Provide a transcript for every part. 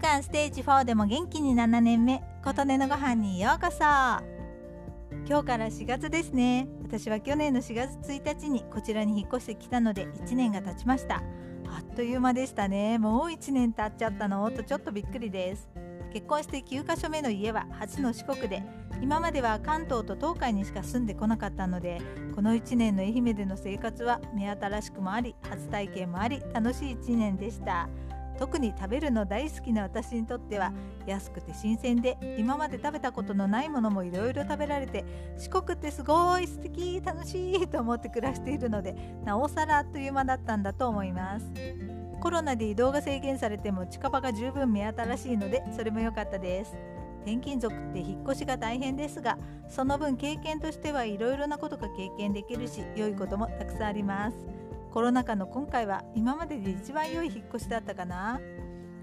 間ステージ4でも元気に7年目琴音のご飯にようこそ。今日から4月ですね。私は去年の4月1日にこちらに引っ越してきたので1年が経ちました。あっという間でしたね。もう1年経っちゃったの？とちょっとびっくりです。結婚して9カ所目の家は初の四国で今までは関東と東海にしか住んでこなかったのでこの1年の愛媛での生活は目新しくもあり初体験もあり楽しい1年でした。特に食べるの大好きな私にとっては安くて新鮮で今まで食べたことのないものもいろいろ食べられて四国ってすごい素敵楽しいと思って暮らしているのでなおさらあっという間だったんだと思います。コロナで移動が制限されても近場が十分目新しいのでそれも良かったです。転勤族って引っ越しが大変ですがその分経験としてはいろいろなことが経験できるし良いこともたくさんあります。コロナ禍の今回は今までで一番良い引っ越しだったかな？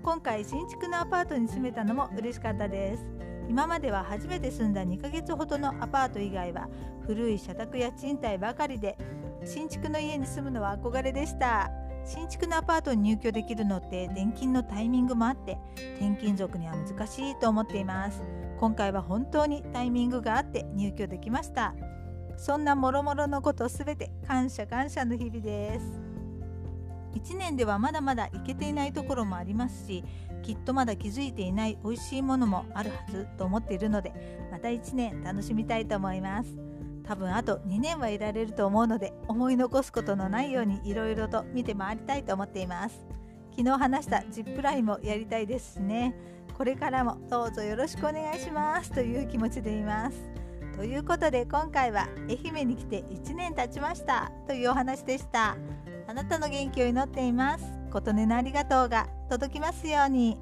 今回新築のアパートに住めたのも嬉しかったです。今までは初めて住んだ2ヶ月ほどのアパート以外は古い社宅や賃貸ばかりで新築の家に住むのは憧れでした。新築のアパートに入居できるのって転勤のタイミングもあって転勤族には難しいと思っています。今回は本当にタイミングがあって入居できました。そんなもろもろのことすべて感謝感謝の日々です。1年ではまだまだいけていないところもありますしきっとまだ気づいていない美味しいものもあるはずと思っているのでまた1年楽しみたいと思います。多分あと2年はいられると思うので思い残すことのないようにいろいろと見て回りたいと思っています。昨日話したジップラインもやりたいですしね。これからもどうぞよろしくお願いします。という気持ちでいます。ということで今回は愛媛に来て1年経ちましたというお話でした。あなたの元気を祈っています。琴音のありがとうが届きますように。